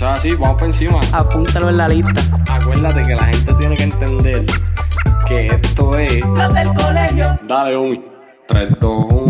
Eso es así, vamos por encima. Apúntalo en la lista. Acuérdate que la gente tiene que entender que esto es. Los del colegio. Dale, Omi. 3, 2, 1.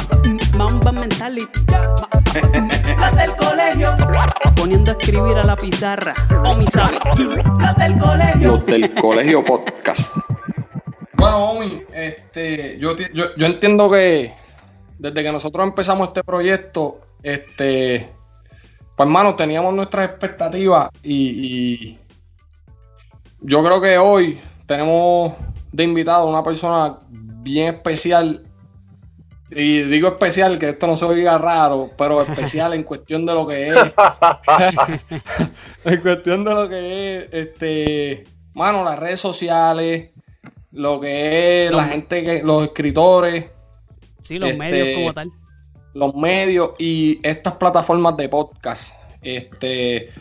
Ma- Mamba mentality. La del colegio. Poniendo a escribir a la pizarra. O mi sabe. La del colegio. Los del colegio podcast. Bueno, Omi, este, yo, yo, yo entiendo que desde que nosotros empezamos este proyecto, este, pues hermano, teníamos nuestras expectativas y, y yo creo que hoy tenemos de invitado a una persona bien especial. Y digo especial, que esto no se oiga raro, pero especial en cuestión de lo que es. en cuestión de lo que es, este, mano, las redes sociales, lo que es Los- la gente que, los escritores, Sí, los Este- medios como tal. los medios y estas plataformas de podcast. Este,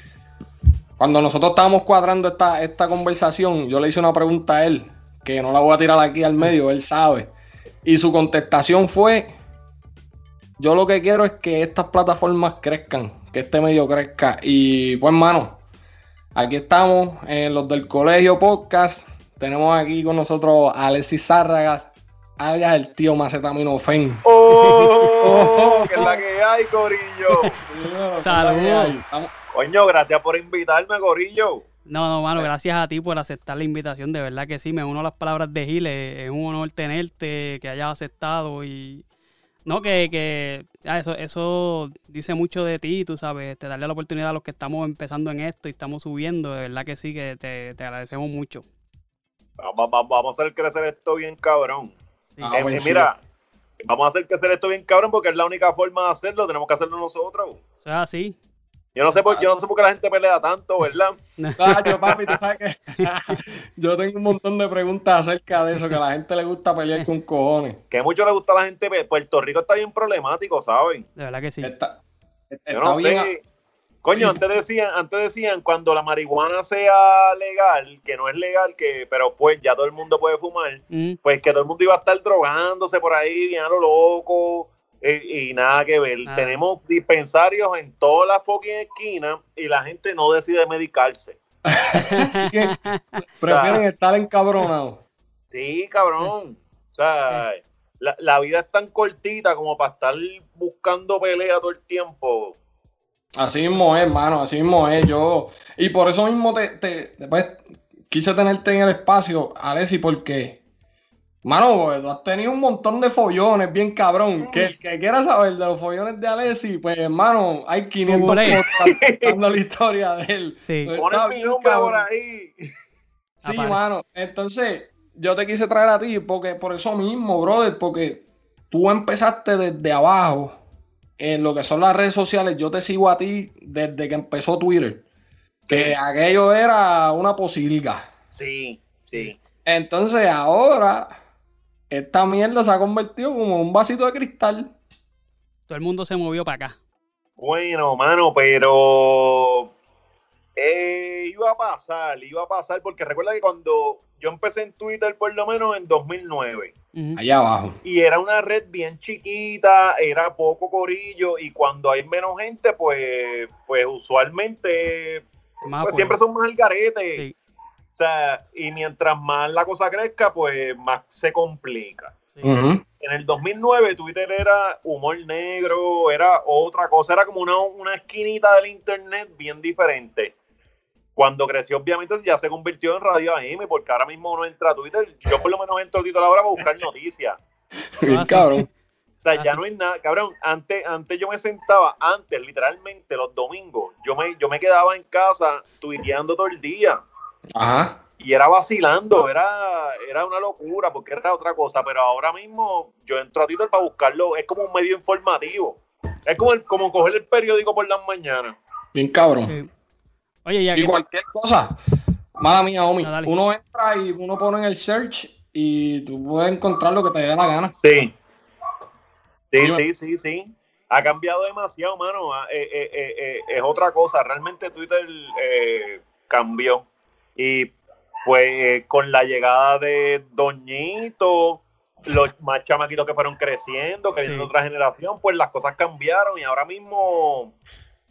cuando nosotros estábamos cuadrando esta, esta conversación, yo le hice una pregunta a él, que no la voy a tirar aquí al medio, él sabe. Y su contestación fue, yo lo que quiero es que estas plataformas crezcan, que este medio crezca. Y pues, hermano, aquí estamos en los del Colegio Podcast. Tenemos aquí con nosotros a Alexis Zárraga, alias el tío Macetaminofen. ¡Oh! ¿Qué es la que hay, Corillo? Saludos. Coño, gracias por invitarme, Corillo. No, no, mano, gracias a ti por aceptar la invitación. De verdad que sí, me uno a las palabras de Giles. Es un honor tenerte, que hayas aceptado y. No, que, que ah, eso, eso dice mucho de ti, tú sabes, te darle la oportunidad a los que estamos empezando en esto y estamos subiendo, de verdad que sí, que te, te agradecemos mucho. Vamos, vamos, vamos a hacer crecer esto bien cabrón. Sí. Ah, Eh, bueno, sí. mira, vamos a hacer crecer esto bien cabrón porque es la única forma de hacerlo. Tenemos que hacerlo nosotros. Eso es así. Yo no sé por, yo no sé por qué la gente pelea tanto, ¿verdad? Cacho, papi, tú sabes que yo tengo un montón de preguntas acerca de eso, que a la gente le gusta pelear con cojones. Que mucho le gusta a la gente. Puerto Rico está bien problemático, ¿saben? De verdad que sí. Está, está Yo no bien. sé. Coño, antes decían, antes decían cuando la marihuana sea legal, que no es legal, que, pero pues ya todo el mundo puede fumar, Mm, pues que todo el mundo iba a estar drogándose por ahí, bien a lo loco, eh, y nada que ver. Nada. Tenemos dispensarios en todas las fucking esquinas y la gente no decide medicarse. Así que prefieren estar encabronados. Sí, cabrón. O sea, la, la vida es tan cortita como para estar buscando pelea todo el tiempo. Así mismo es, hermano, así mismo es. Yo, y por eso mismo te, te- después quise tenerte en el espacio, Alessi, porque, mano, tú has tenido un montón de follones, bien cabrón. Que el que quiera saber de los follones de Alessi, pues, hermano, hay 500 Google. fotos contando la historia de él. Sí. Pon está mi nombre por ahí. Sí, Apare. mano. Entonces, yo te quise traer a ti porque por eso mismo, brother, porque tú empezaste desde abajo en lo que son las redes sociales. Yo te sigo a ti desde que empezó Twitter. Que Sí. aquello era una posilga. Sí, sí. Entonces, ahora esta mierda se ha convertido como un vasito de cristal. Todo el mundo se movió para acá. Bueno, mano, pero eh, iba a pasar, iba a pasar, porque recuerda que cuando yo empecé en Twitter, por lo menos en 2009, Ujú. Allá abajo. y era una red bien chiquita, era poco corillo, y cuando hay menos gente, pues, pues usualmente Más pues siempre son más al garete. Sí. O sea, y mientras más la cosa crezca, pues más se complica. Sí. Ujú. En el 2009 Twitter era humor negro, era otra cosa, era como una, una esquinita del internet bien diferente. Cuando creció, obviamente, ya se convirtió en Radio AM, porque ahora mismo uno entra a Twitter. Yo por lo menos entro a Twitter ahora para buscar noticias. Bien, cabrón. O sea, ya no es nada, cabrón. Antes, antes yo me sentaba, antes, literalmente, los domingos, yo me, yo me quedaba en casa tuiteando todo el día. Ajá. Y era vacilando, era, era una locura, porque era otra cosa. Pero ahora mismo yo entro a Twitter para buscarlo, es como un medio informativo. Es como, el, como coger el periódico por las mañanas. Bien, cabrón. Sí. Oye, ya Y que cualquier cosa. Mala mía, Omi. Dale. Uno entra y uno pone en el search y tú puedes encontrar lo que te dé la gana. Sí. Sí, sí, sí, sí. Ha cambiado demasiado, mano. Ah, eh, eh, eh, eh, es otra cosa. Realmente Twitter eh, cambió. Y pues eh, con la llegada de Doñito, los más chamaquitos que fueron creciendo, que Sí. otra generación, pues las cosas cambiaron y ahora mismo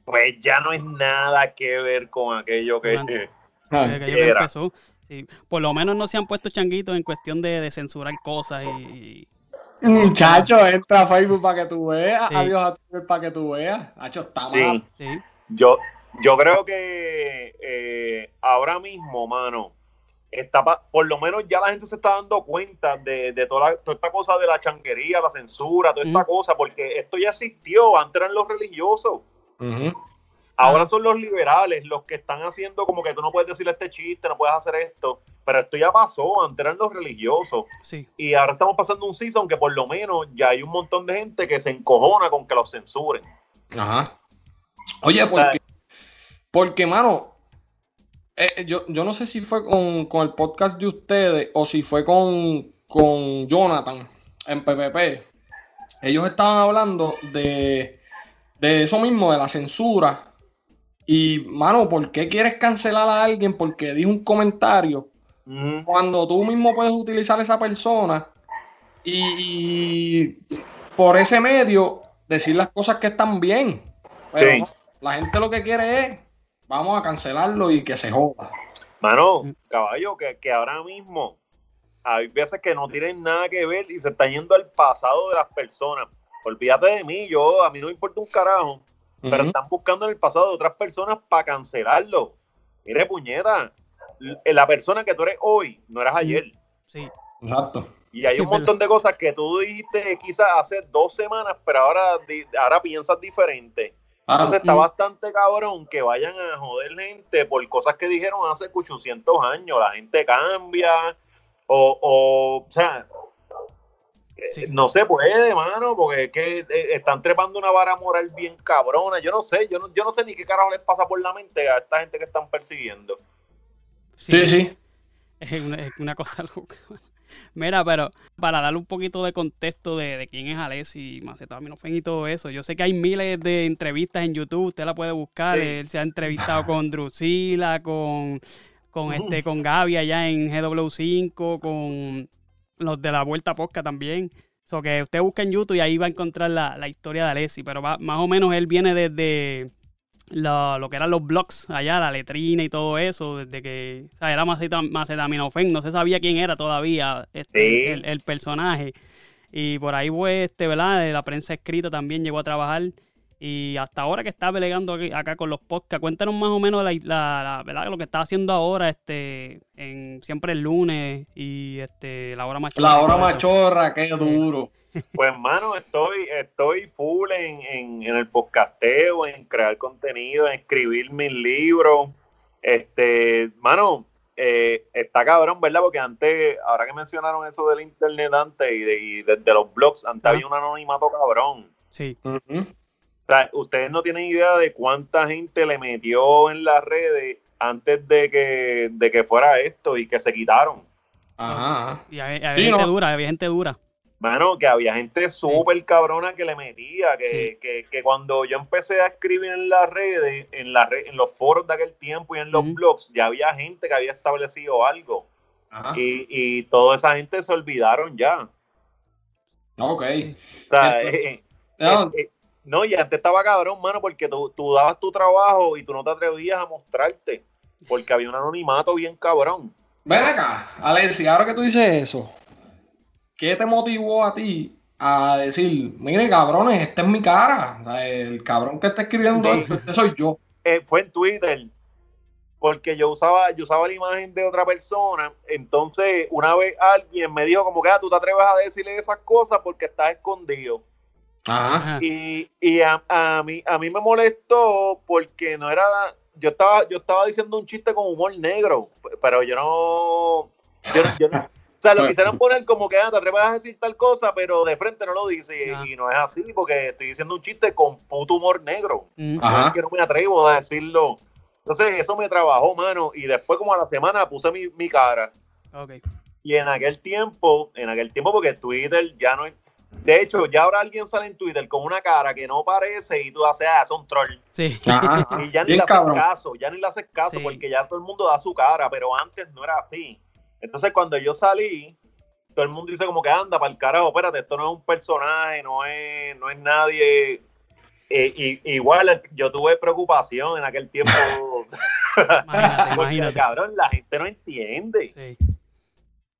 pues ya no es nada que ver con aquello que... Era. empezó. Sí. Por lo menos no se han puesto changuitos en cuestión de, de censurar cosas y. Muchacho, entra a Facebook para que tú veas. Sí. Adiós a Twitter para que tú veas. Hacho, está Sí. mal. Sí. Yo, yo creo que eh, ahora mismo, mano, está pa- por lo menos ya la gente se está dando cuenta de, de toda, la- toda esta cosa de la chanquería, la censura, toda esta cosa, porque esto ya existió, antes eran los religiosos, ahora Ah. son los liberales los que están haciendo como que tú no puedes decir este chiste, no puedes hacer esto, pero esto ya pasó, antes eran los religiosos, Sí. y ahora estamos pasando un season que por lo menos ya hay un montón de gente que se encojona con que los censuren. Ajá. Oye, porque, porque mano, eh, yo, yo no sé si fue con, con el podcast de ustedes o si fue con, con Jonathan en PPP. Ellos estaban hablando de, de eso mismo, de la censura. Y, mano, ¿por qué quieres cancelar a alguien porque dijo un comentario Mm. cuando tú mismo puedes utilizar esa persona y, y por ese medio decir las cosas que están bien. Pero Sí. no, la gente lo que quiere es, vamos a cancelarlo y que se joda. Mano, Mm. caballo, que, que ahora mismo hay veces que no tienen nada que ver y se están yendo al pasado de las personas. Olvídate de mí, yo a mí no me importa un carajo, pero están buscando en el pasado de otras personas para cancelarlo. Mire, puñeta, la persona que tú eres hoy no eras ayer. Sí. Exacto. Y hay un montón de cosas que tú dijiste quizás hace dos semanas, pero ahora, ahora piensas diferente. Ah, Entonces está Mm. bastante cabrón que vayan a joder gente por cosas que dijeron hace 800 años. La gente cambia o, o, o sea, eh, Sí. no se puede, mano, porque es que eh, están trepando una vara moral bien cabrona. Yo no sé, yo no, yo no sé ni qué carajo les pasa por la mente a esta gente que están persiguiendo. sí, sí. Es una, es una cosa loca. Mira, pero para darle un poquito de contexto de, de quién es Alessi, Macetaminofen y todo eso, yo sé que hay miles de entrevistas en YouTube, usted la puede buscar, Sí. él se ha entrevistado con Drusila, con, con, este, con Gaby allá en GW5, con los de la Vuelta Posca también. So que usted busca en YouTube y ahí va a encontrar la, la historia de Alessi, pero va- más o menos él viene desde lo, lo que eran los blogs allá, la letrina y todo eso, desde que o sea, era maceta- macetaminofen, no se sabía quién era todavía este, Sí. el, el personaje. Y por ahí, pues, este, ¿verdad? De La prensa escrita también llegó a trabajar. Y hasta ahora que está peleando aquí- acá con los podcasts, cuéntanos más o menos la, la- la- ¿verdad? lo que está haciendo ahora, este, en siempre el lunes y este, la hora machorra. La hora machorra, qué duro. Pues, mano, estoy, estoy full en, en, en el podcasteo, en crear contenido, en escribir mis libros. Este, mano, eh, está cabrón, ¿verdad? Porque antes, ahora que mencionaron eso del internet antes y de, y de- de los blogs, antes Ah. había un anonimato cabrón. Sí. O sea, ustedes no tienen idea de cuánta gente le metió en las redes antes de que, de que fuera esto y que se quitaron. Ajá, y había, había Sí, gente no. dura, había gente dura. Mano, que había gente súper cabrona que le metía, que, Sí. que, que cuando yo empecé a escribir en las redes, en, la re- en los foros de aquel tiempo y en los blogs, ya había gente que había establecido algo. Ajá. Y, y toda esa gente se olvidaron ya. Ok. O sea, Entonces- eh, eh, No, eh, no, y antes estaba cabrón, mano, porque tú, tú dabas tu trabajo y tú no te atrevías a mostrarte, porque había un anonimato bien cabrón. Ven acá, Alexi, ahora que tú dices eso, ¿qué te motivó a ti a decir, mire cabrones, esta es mi cara? El cabrón que está escribiendo Sí. esto, este soy yo. Eh, fue en Twitter. porque yo usaba, yo usaba la imagen de otra persona, entonces una vez alguien me dijo como que ah, tú te atreves a decirle esas cosas porque estás escondido. Ajá. Y, y a, a mí, a mí me molestó porque no era, yo estaba, yo estaba diciendo un chiste con humor negro, pero yo no, yo no, yo no- o sea, lo quisieron poner como que ah, te atreves a decir tal cosa, pero de frente no lo dice, y, y no es así, porque estoy diciendo un chiste con puto humor negro. Mm. Ajá. Es que no me atrevo a decirlo. Entonces, eso me trabajó, mano, y después como a la semana puse mi, mi cara. Ok. Y en aquel tiempo, en aquel tiempo, porque Twitter ya no es. De hecho, ya ahora alguien sale en Twitter con una cara que no parece y tú haces, ah, es un troll. Sí. Ajá, ajá. Y ya ni Bien le haces cabrón. caso, ya ni le haces caso Sí. porque ya todo el mundo da su cara, pero antes no era así. Entonces, cuando yo salí, todo el mundo dice como que anda para el carajo, espérate, esto no es un personaje, no es, no es nadie. Eh, y, igual yo tuve preocupación en aquel tiempo. Imagínate, porque, imagínate. cabrón, la gente no entiende. Sí.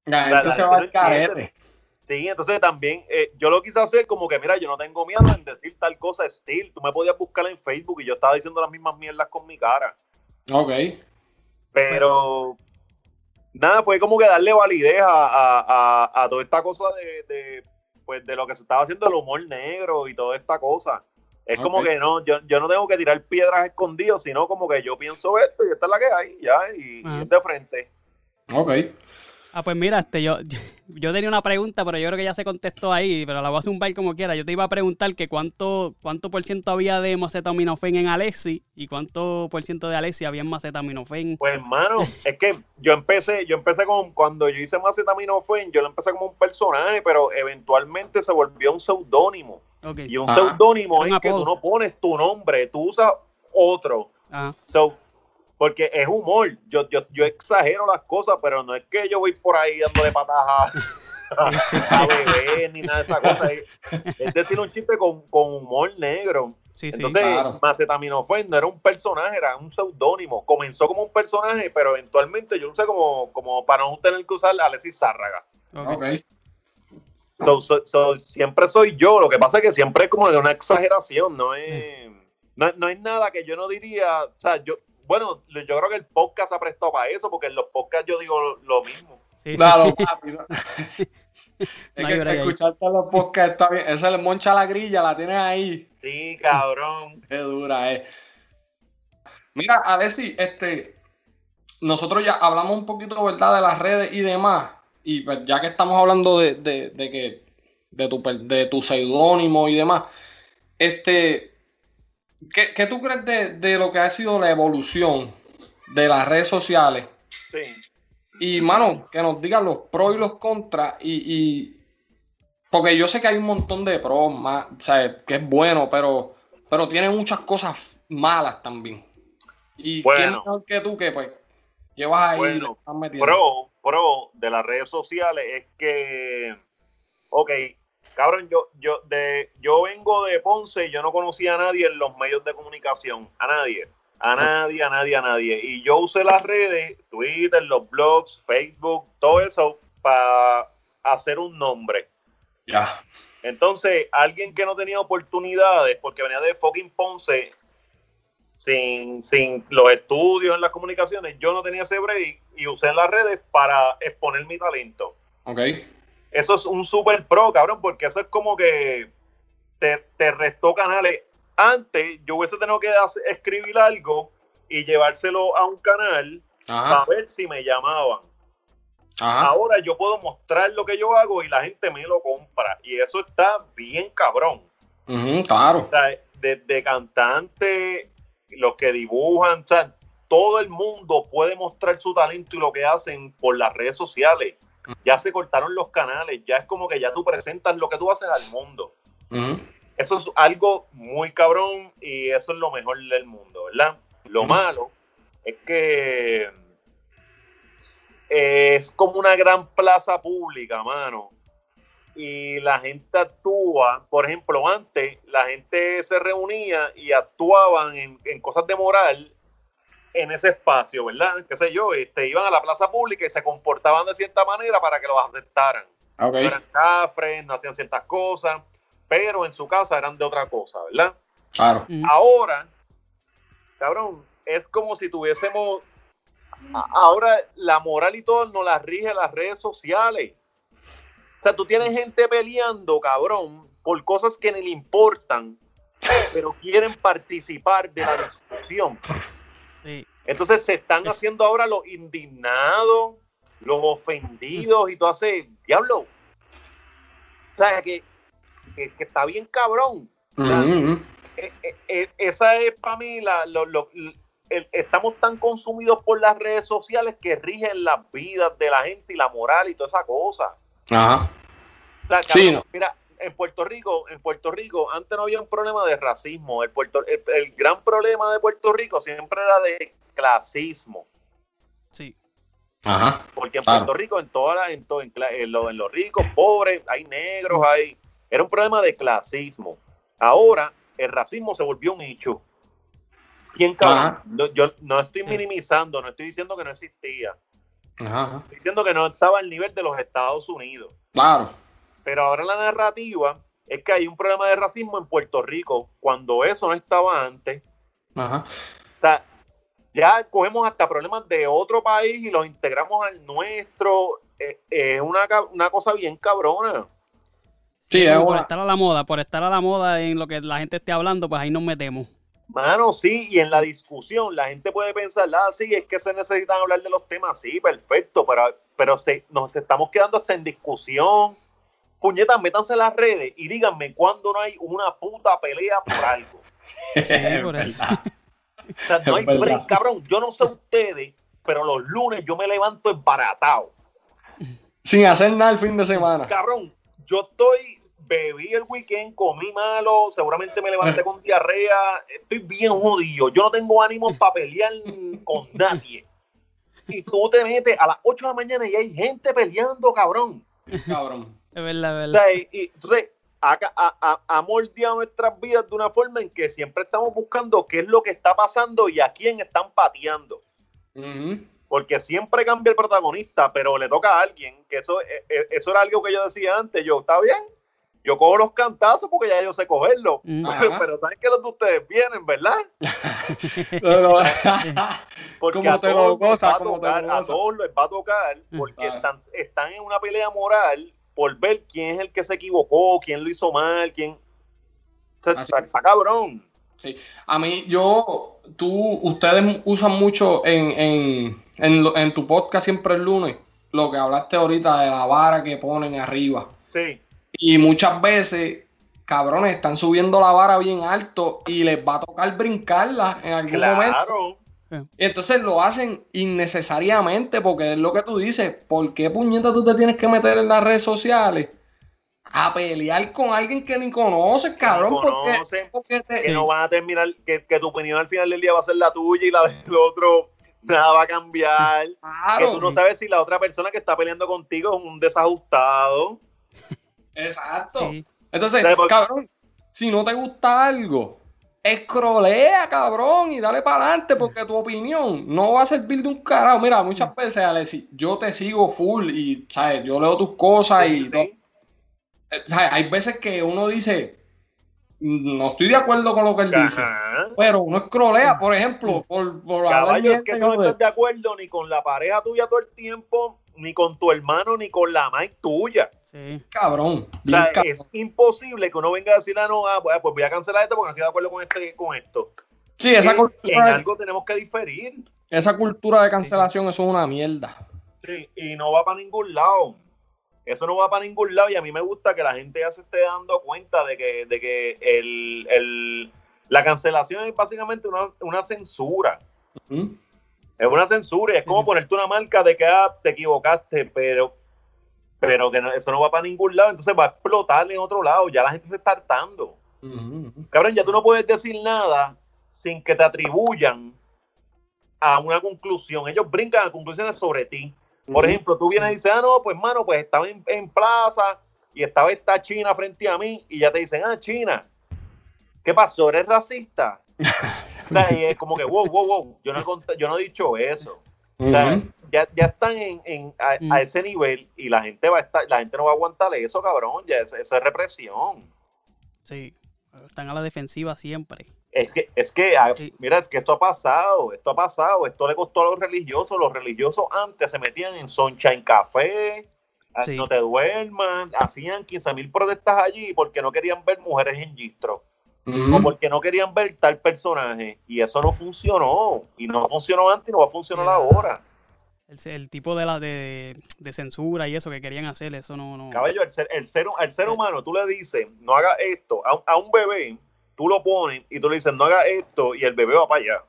La La- gente la se gente va al carete. Sí, entonces también eh, yo lo quise hacer como que, mira, yo no tengo miedo en decir tal cosa, Steel. Tú me podías buscar en Facebook y yo estaba diciendo las mismas mierdas con mi cara. Ok. Pero nada, fue como que darle validez a, a, a, a toda esta cosa de, de, pues, de lo que se estaba haciendo el humor negro y toda esta cosa. Es como que no, yo, yo no tengo que tirar piedras escondidas, sino como que yo pienso esto y esta es la que hay, ya, y, y Ajá. es de frente. Ok. Ah, pues mira, este, yo, yo tenía una pregunta, pero yo creo que ya se contestó ahí, pero la voy a zumbar como quiera. Yo te iba a preguntar que cuánto, cuánto por ciento había de macetaminofen en Alexi y cuánto por ciento de Alexi había en macetaminofen. Pues hermano, es que yo empecé, yo empecé con, cuando yo hice Macetaminofen, yo lo empecé como un personaje, pero eventualmente se volvió un seudónimo. Ok. Y un Ajá. seudónimo Un es que tú no pones tu nombre, tú usas otro. Ajá. So, porque es humor. Yo, yo, yo exagero las cosas, pero no es que yo voy por ahí dándole patajas a, Sí, sí. a bebés ni nada de esas cosas. Es, decir, un chiste con, con humor negro. Sí, sí. Entonces, claro. Macetaminofen no era un personaje, era un seudónimo. Comenzó como un personaje, pero eventualmente yo lo usé como, como para no tener que usar a Alexis Zárraga. Ok. Ok. So, so- so, siempre soy yo. Lo que pasa es que siempre es como de una exageración, no es, no, no es nada que yo no diría. O sea, yo, bueno, yo creo que el podcast ha prestado para eso, porque en los podcasts yo digo lo, lo mismo. Sí, sí. Claro, papi, no. es que break ahí. escucharte los podcasts está bien. Esa le moncha la grilla, la tienes ahí. Sí, cabrón. Qué dura es. Mira, Alessi, este, nosotros ya hablamos un poquito, ¿verdad?, de las redes y demás. Y pues, ya que estamos hablando de, de- de que de tu, per- de tu seudónimo y demás, este, ¿qué, qué tú crees de, de lo que ha sido la evolución de las redes sociales? Sí. Y, mano, que nos digan los pros y los contras. Y, y- porque yo sé que hay un montón de pros, más, o sea, que es bueno, pero, pero tiene muchas cosas malas también. Y Bueno. quién mejor que tú que pues llevas ahí y Bueno, estás metiendo. Pro, pro de las redes sociales es que, ok, cabrón, yo, yo, de, yo vengo de Ponce y yo no conocía a nadie en los medios de comunicación, a nadie, a nadie, a nadie, a nadie. Y yo usé las redes, Twitter, los blogs, Facebook, todo eso para hacer un nombre. Ya. Entonces, alguien que no tenía oportunidades, porque venía de fucking Ponce, sin, sin los estudios en las comunicaciones, yo no tenía ese break y usé las redes para exponer mi talento. Ok. Eso es un super pro, cabrón, porque eso es como que te, te restó canales. Antes yo hubiese tenido que hacer- escribir algo y llevárselo a un canal Ajá. para ver si me llamaban. Ajá. Ahora yo puedo mostrar lo que yo hago y la gente me lo compra. Y eso está bien cabrón. Claro. O sea, desde cantantes, los que dibujan, o sea, todo el mundo puede mostrar su talento y lo que hacen por las redes sociales. Ya se cortaron los canales, ya es como que ya tú presentas lo que tú haces al mundo. Eso es algo muy cabrón y eso es lo mejor del mundo, ¿verdad? Lo malo es que es como una gran plaza pública, mano. Y la gente actúa, por ejemplo, antes la gente se reunía y actuaban en, en cosas de moral en ese espacio, ¿verdad? Qué sé yo, este, iban a la plaza pública y se comportaban de cierta manera para que los aceptaran Ok. no eran cafres, no hacían ciertas cosas, pero en su casa eran de otra cosa, ¿verdad? Claro. Ahora, cabrón, es como si tuviésemos ahora la moral y todo no la rige las redes sociales. O sea, tú tienes gente peleando, cabrón, por cosas que ni le importan, pero quieren participar de la discusión. Sí. Entonces se están haciendo ahora los indignados, los ofendidos y todo ese diablo. O sea, que, que, que está bien cabrón. Eh, eh, eh, esa es para mí la, lo- lo- el- estamos tan consumidos por las redes sociales que rigen las vidas de la gente y la moral y toda esa cosa. Ajá. O sea, Sí, cabrón, no. Mira, en Puerto Rico, en Puerto Rico, antes no había un problema de racismo. El, Puerto, el, el gran problema de Puerto Rico siempre era de clasismo. Sí. Ajá. Porque en Claro. Puerto Rico, en toda la- en, to- en, lo- en los ricos, pobres, hay negros, hay. Era un problema de clasismo. Ahora, el racismo se volvió un hecho. ¿Quién cabrón? No, yo no estoy minimizando, no estoy diciendo que no existía. Ajá. Estoy diciendo que no estaba al nivel de los Estados Unidos. Claro. Pero ahora la narrativa es que hay un problema de racismo en Puerto Rico, cuando eso no estaba antes. Ajá. O sea, ya cogemos hasta problemas de otro país y los integramos al nuestro. Eh, Es una, una cosa bien cabrona. Sí, es por una- estar a la moda, por estar a la moda en lo que la gente esté hablando, pues ahí nos metemos. Mano, sí, y en la discusión la gente puede pensar, ah, sí, es que se necesitan hablar de los temas, sí, perfecto, pero, pero se- nos estamos quedando hasta en discusión. Puñetas, métanse en las redes y díganme cuándo no hay una puta pelea por algo. Sí, por eso. O sea, no hay break, cabrón. Yo no sé ustedes, pero los lunes yo me levanto embaratado. Sin hacer nada el fin de semana. Cabrón, yo estoy, bebí el weekend, comí malo, seguramente me levanté con diarrea, estoy bien jodido. Yo no tengo ánimo para pelear con nadie. Y tú te metes a las 8 de la mañana y hay gente peleando, cabrón. Cabrón. Es verdad, es O verdad. sea, y, y entonces ha, ha- ha- ha moldeado nuestras vidas de una forma en que siempre estamos buscando qué es lo que está pasando y a quién están pateando. Porque siempre cambia el protagonista, pero le toca a alguien, que eso, eh, eh, eso era algo que yo decía antes, yo, está bien, yo cojo los cantazos porque ya yo sé cogerlos, Mm. Ajá. pero saben que los de ustedes vienen, ¿verdad? Porque Como a te todos lo va a como te tocar, a todos les va a tocar, porque están en una pelea moral por ver quién es el que se equivocó, quién lo hizo mal, quién... Está, está cabrón. Sí. A mí, yo, tú, ustedes usan mucho en, en, en, en tu podcast siempre el lunes, lo que hablaste ahorita de la vara que ponen arriba. Sí, Y muchas veces, cabrones, están subiendo la vara bien alto y les va a tocar brincarla en algún momento. Y entonces lo hacen innecesariamente porque es lo que tú dices. ¿Por qué puñeta tú te tienes que meter en las redes sociales a pelear con alguien que ni conoces, cabrón? ni Porque, conocen. porque te- que no van a terminar, que, que tu opinión al final del día va a ser la tuya y la del otro nada va a cambiar. Que Claro, tú no sabes si la otra persona que está peleando contigo es un desajustado. exacto. Sí. Entonces, cabrón, si no te gusta algo, escrolea, cabrón, y dale para adelante, porque tu opinión no va a servir de un carajo. Mira, muchas veces, Alexi, yo te sigo full y, ¿sabes? Yo leo tus cosas y Sí, todo. sí. Eh, ¿sabes? Hay veces que uno dice, no estoy de acuerdo con lo que él dice, pero uno escrolea, por ejemplo, por, por hablar Caballo, es que no estás de acuerdo ni con la pareja tuya todo el tiempo, ni con tu hermano, ni con la madre tuya. Sí. cabrón. O bien sea, cabrón. es imposible que uno venga a decir, ah, no, ah, pues pues voy a cancelar esto porque no estoy de acuerdo con, este, con esto. Sí, esa en, cultura, en de- algo tenemos que diferir. esa cultura de cancelación, eso es una mierda. Sí, y no va para ningún lado. Eso no va para ningún lado y a mí me gusta que la gente ya se esté dando cuenta de que, de que el, el- la cancelación es básicamente una, una censura. Es una censura y es como ponerte una marca de que ah, te equivocaste, pero, pero que no- eso no va para ningún lado, entonces va a explotar en otro lado. Ya la gente se está hartando. Cabrón, ya tú no puedes decir nada sin que te atribuyan a una conclusión. Ellos brincan a conclusiones sobre ti. Por ejemplo, tú vienes y dices, ah, no, pues mano, pues estaba en, en plaza y estaba esta China frente a mí y ya te dicen, ah, China, ¿qué pasó? ¿Eres racista? o sea, y es como que, wow, wow, wow, yo no he, yo no he dicho eso. O sea. Ya, ya están en, en- a, Mm. a ese nivel y la gente va a estar, la gente no va a aguantar eso, cabrón, ya eso, eso es represión. Sí. están a la defensiva siempre. Es que, es que, ah, Sí. mira, es que esto ha pasado, esto ha pasado, esto le costó a los religiosos. Los religiosos antes se metían en Sunshine Café, a Sí. no te duerman, hacían 15 mil protestas allí porque no querían ver mujeres en gistro. O porque no querían ver tal personaje y eso no funcionó y no funcionó antes y no va a funcionar ahora El, el tipo de la de, de censura y eso que querían hacer, eso no, no. caballo el ser, el ser, el ser humano tú le dices no haga esto a, un- a un bebé tú lo pones y tú le dices no haga esto y el bebé va para allá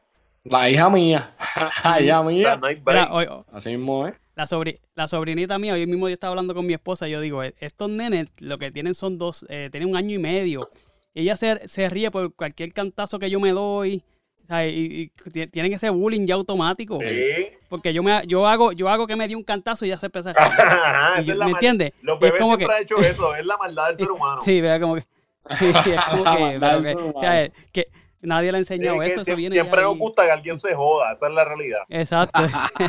La hija mía. La hija o sea, mía. no hay Mira, break. hoy- hoy- Así mismo, ¿eh? la, sobri- la sobrinita mía, hoy mismo yo estaba hablando con mi esposa y yo digo, "E- estos nenes lo que tienen son dos, eh, tienen un año y medio. Y ella se, se ríe por cualquier cantazo que yo me doy. ¿Sabes? Y, y ti- tienen ese bullying ya automático. Sí. Porque yo me yo hago, yo hago que me dé un cantazo y ya se empieza a yo- es la ¿Me entiendes? los Y es bebés como siempre que- han hecho eso es la maldad del ser humano Sí, vea como que. Sí, es como que, pero que, humano. ¿sabes? que nadie le ha Sí, enseñado que eso, eso siempre, viene siempre nos gusta que alguien se joda esa es la realidad Exacto,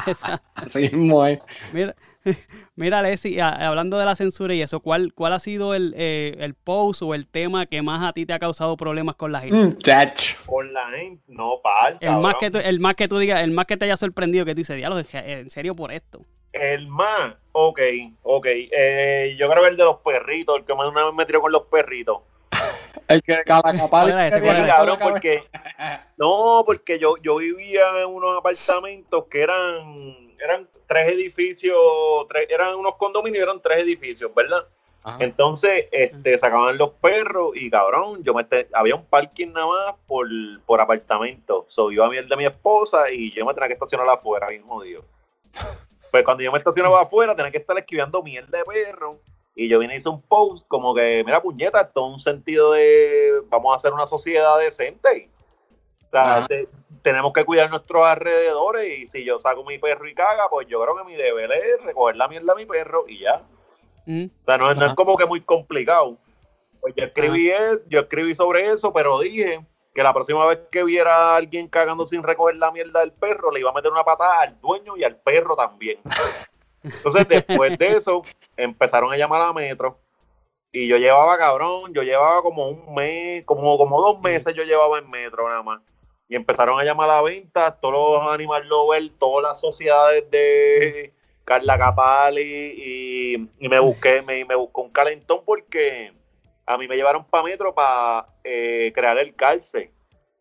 exacto. Así ¿eh? Mira, mira Leslie, a- hablando de la censura y eso, ¿cuál, cuál ha sido el, eh, el post o el tema que más a ti te ha causado problemas con la gente? Mm, chacho. con la gente no par El más, que tú, el más que tú digas, el más que te haya sorprendido, que tú dices, diablo, en serio por esto. El más, ok, ok. Eh, yo creo que el de los perritos, el que más una vez me tiró con los perritos. El que cabrón, porque, no, porque yo, yo vivía en unos apartamentos que eran, eran tres edificios, tres- eran unos condominios, eran tres edificios, ¿verdad? Ajá. Entonces, este, sacaban los perros y cabrón, yo me había un parking nada más por, por apartamento. So, iba a el de mi esposa y yo me tenía que estacionar afuera, bien jodido. Pues cuando yo me estacionaba afuera, tenía que estar esquivando mierda de perro. Y yo vine y hice un post como que, mira, puñeta, esto es un sentido de vamos a hacer una sociedad decente. O sea, te- tenemos que cuidar nuestros alrededores y si yo saco mi perro y caga, pues yo creo que mi deber es recoger la mierda de mi perro y ya. Mm, O sea, no, no es como que muy complicado. Pues yo escribí, el- yo escribí sobre eso, pero dije que la próxima vez que viera a alguien cagando sin recoger la mierda del perro, le iba a meter una patada al dueño y al perro también. Entonces, después de eso, empezaron a llamar a Metro. Y yo llevaba, cabrón, yo llevaba como un mes, como, como dos meses yo llevaba en Metro nada más. Y empezaron a llamar a la venta todos los animal lovers, todas las sociedades de Carla Capali y, y me busqué, me, me buscó un calentón porque a mí me llevaron para Metro para crear el cárcel.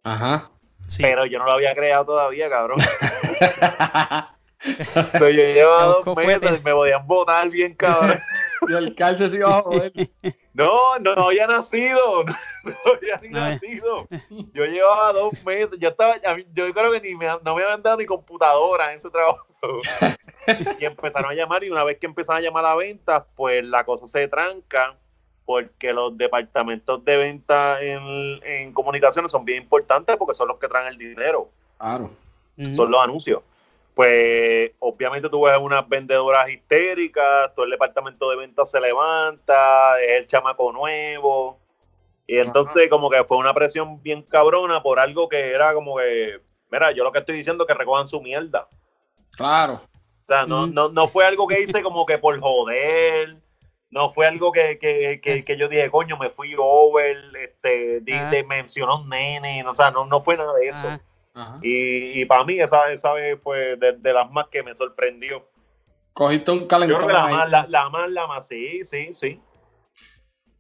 Ajá. sí. Pero yo no lo había creado todavía, cabrón. Entonces, yo llevaba dos meses y me podían votar bien, cabrón. y el calce se iba a joder. No, no, no había nacido. No, había ni No había- nacido. Yo llevaba dos meses. Yo estaba, yo creo que ni me, no me habían dado ni computadora en ese trabajo. Y empezaron a llamar, y una vez que empezaron a llamar a ventas, pues la cosa se tranca, porque los departamentos de venta en, en comunicaciones son bien importantes porque son los que traen el dinero Claro. Son los anuncios. Pues obviamente tú ves unas vendedoras histéricas, todo el departamento de ventas se levanta, es el chamaco nuevo. Y entonces como que fue una presión bien cabrona por algo que era como que, mira, yo lo que estoy diciendo es que recojan su mierda. Claro. O sea, no, Mm. no, no fue algo que hice como que por joder, no fue algo que, que, que, que yo dije, coño, me fui over, este, Ah. le mencionó un nene, o sea, no, no fue nada de eso. ah. Y, y para mí esa, esa vez fue de, de las más que me sorprendió. Cogiste un Yo calentón. creo que la ahí. más, la, la más, la más, sí, sí, sí.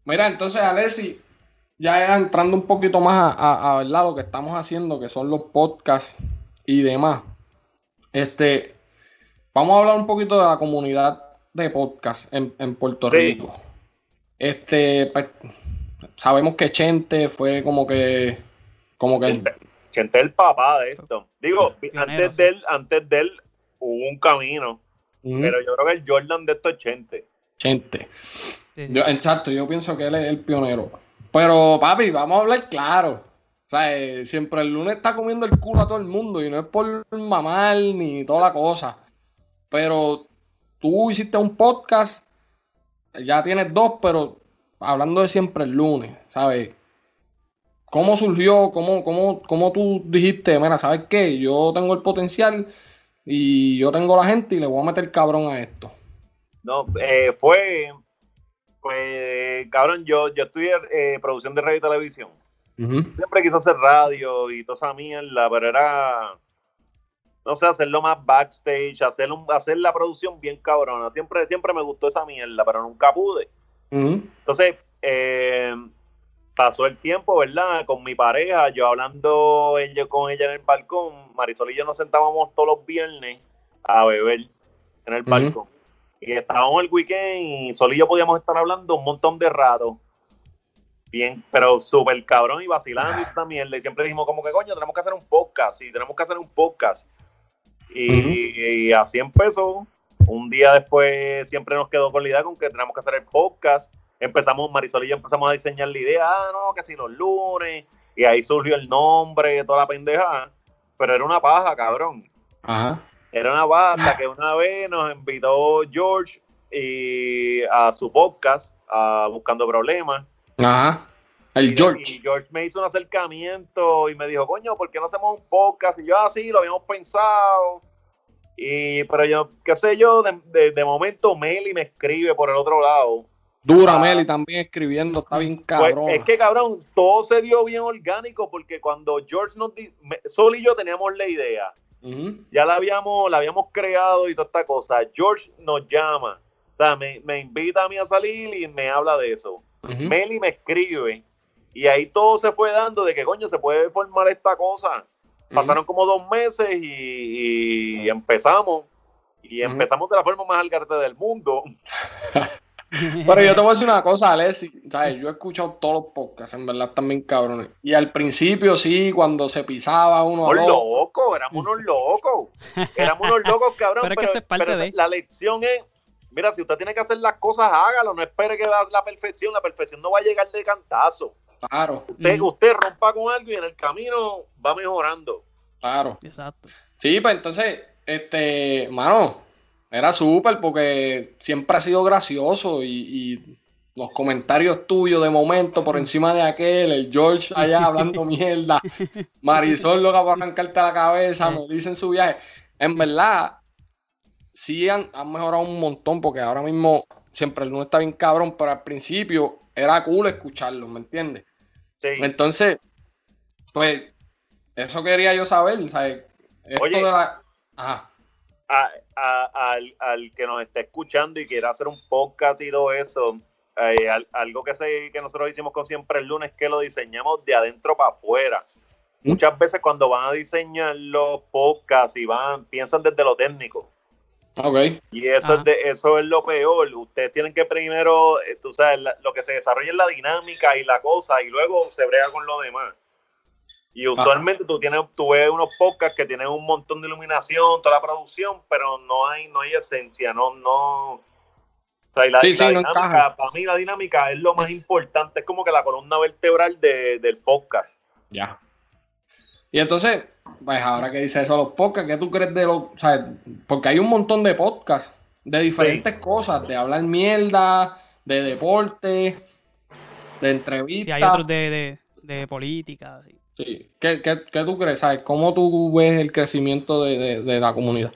Mira, entonces, Alessi, ya entrando un poquito más a, a- a, ¿verdad? lo que estamos haciendo, que son los podcasts y demás. Este, vamos a hablar un poquito de la comunidad de podcast en, en Puerto Sí. Rico. Este, pues, sabemos que Chente fue como que, como que el- Chente, es el papá de esto. Digo, Pionero, antes sí. de él, antes de él hubo un camino, Ujú, pero yo creo que el Jordan de esto es Chente. Chente. sí, sí. Yo, exacto, yo pienso que él es el pionero. Pero, papi, vamos a hablar claro. O sea, eh, siempre el lunes está comiendo el culo a todo el mundo y no es por mamar ni toda la cosa. Pero tú hiciste un podcast, ya tienes dos, pero hablando de siempre el lunes, ¿sabes? ¿Cómo surgió? ¿Cómo, cómo, cómo tú dijiste, mira, ¿sabes qué? Yo tengo el potencial y yo tengo la gente y le voy a meter cabrón a esto. No, eh, fue, pues, cabrón, yo, yo estudié eh, producción de radio y televisión. Siempre quiso hacer radio y toda esa mierda, pero era, no sé, hacerlo más backstage, hacer, un, hacer la producción bien cabrona. Siempre, siempre me gustó esa mierda, pero nunca pude. Entonces, eh, pasó el tiempo, ¿verdad? Con mi pareja, yo hablando ella, con ella en el balcón, Marisol y yo nos sentábamos todos los viernes a beber en el balcón. Y estábamos el weekend y Sol y yo podíamos estar hablando un montón de rato. Bien, pero súper cabrón y vacilando y esta mierda. Y siempre dijimos como que coño, tenemos que hacer un podcast. Y tenemos que hacer un podcast. Y, así empezó. Un día después siempre nos quedó con la idea con que tenemos que hacer el podcast. Empezamos, Marisol y yo empezamos a diseñar la idea, ah, no, que si los lunes. Y ahí surgió el nombre, toda la pendeja. Pero era una paja, cabrón. Ajá. Era una banda que una vez nos invitó George y a su podcast, a Buscando Problemas. Ajá. El George. Y George me hizo un acercamiento y me dijo, coño, ¿por qué no hacemos un podcast? Y yo, ah, sí, lo habíamos pensado. Y, pero yo, qué sé yo, de, de, momento Meli me escribe por el otro lado. Dura ah, Meli también escribiendo, está bien pues, cabrón. es que cabrón, todo se dio bien orgánico porque cuando George nos dijo, Sol y yo teníamos la idea ya la habíamos, la habíamos creado y toda esta cosa. George nos llama, o sea, me, invita a mí a salir y me habla de eso. Meli me escribe y ahí todo se fue dando de que coño se puede formar esta cosa. Pasaron como dos meses y, empezamos. Y empezamos de la forma más algarete del mundo. Pero yo te voy a decir una cosa, Alessi. Yo he escuchado todos los podcasts, en verdad, también cabrones. Y al principio, sí, cuando se pisaba uno. Unos locos, éramos unos locos. Éramos unos locos, cabrón. pero, la lección es: mira, si usted tiene que hacer las cosas, hágalo. No espere que va la perfección. La perfección no va a llegar de cantazo. Claro. Usted, usted rompa con algo y en el camino va mejorando. Claro. Exacto. Sí, pues entonces, este, mano era súper porque siempre ha sido gracioso y, los comentarios tuyos de momento por encima de aquel, el George allá hablando mierda, Marisol lo que va a arrancarte la cabeza, me dicen su viaje. En verdad, sí han, mejorado un montón porque ahora mismo siempre el no está bien cabrón, pero al principio era cool escucharlo, ¿me entiendes? Sí. Entonces, pues, eso quería yo saber, ¿sabes? Esto de la... Ajá al, que nos esté escuchando y quiera hacer un podcast y todo eso, eh, algo que, sé, que nosotros hicimos con siempre el lunes es que lo diseñamos de adentro para afuera. ¿Mm? Muchas veces cuando van a diseñar los podcasts y van, piensan desde lo técnico. Okay. Y eso es, de, eso es lo peor. Ustedes tienen que primero, eh, tú sabes, lo que se desarrolla es la dinámica y la cosa, y luego se brega con lo demás. Y usualmente tú tienes, tú ves unos podcasts que tienen un montón de iluminación, toda la producción, pero no hay, no hay esencia, no, no. O sea, la, dinámica, para mí la dinámica es lo más importante, es como que la columna vertebral del podcast. Ya. Y entonces, pues ahora que dice eso los podcasts, ¿qué tú crees de los, o sea, porque hay un montón de podcasts de diferentes cosas, de hablar mierda, de deporte, de entrevistas. Sí, hay otros de, de, política. Sí. ¿Qué, tú crees? ¿Sabes? ¿Cómo tú ves el crecimiento de, la comunidad?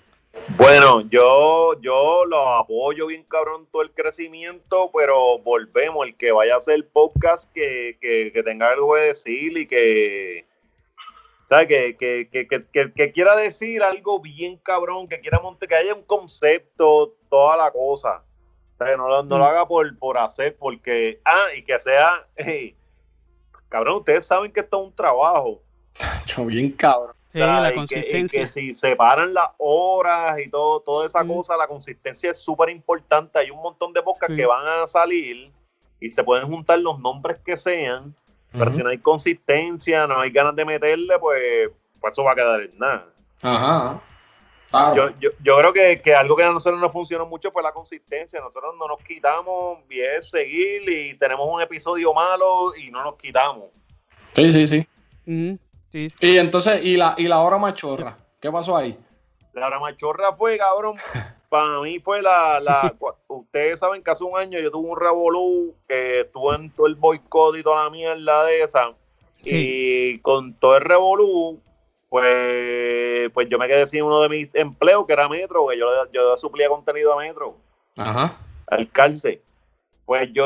Bueno, yo, yo lo apoyo bien cabrón todo el crecimiento, pero volvemos, el que vaya a hacer podcast que, que, tenga algo que decir y que, ¿sabes? Que, que, quiera decir algo bien cabrón, que quiera montar, que haya un concepto, toda la cosa. O sea, no, no, lo mm. haga por, por hacer, porque, ah, y que sea, cabrón, ustedes saben que esto es un trabajo. Yo bien cabrón. Sí, la consistencia. Que, si separan las horas y todo, toda esa cosa, la consistencia es súper importante. Hay un montón de podcasts que van a salir y se pueden juntar los nombres que sean, pero si no hay consistencia, no hay ganas de meterle, pues, pues eso va a quedar en nada. Ajá. Yo, yo, yo, creo que, que, algo que a nosotros no funcionó mucho fue la consistencia. Nosotros no nos quitamos, bien seguir y tenemos un episodio malo y no nos quitamos. Sí, sí, sí. Y entonces, ¿y la, ¿y la hora machorra? ¿Qué pasó ahí? La hora machorra fue, cabrón, para mí fue la, la ustedes saben que hace un año yo tuve un revolú que estuvo en todo el boicot y toda la mierda de esa. Y con todo el revolú, pues, pues yo me quedé sin uno de mis empleos, que era Metro, que yo, yo suplía contenido a Metro. Ajá. Al calce. Pues yo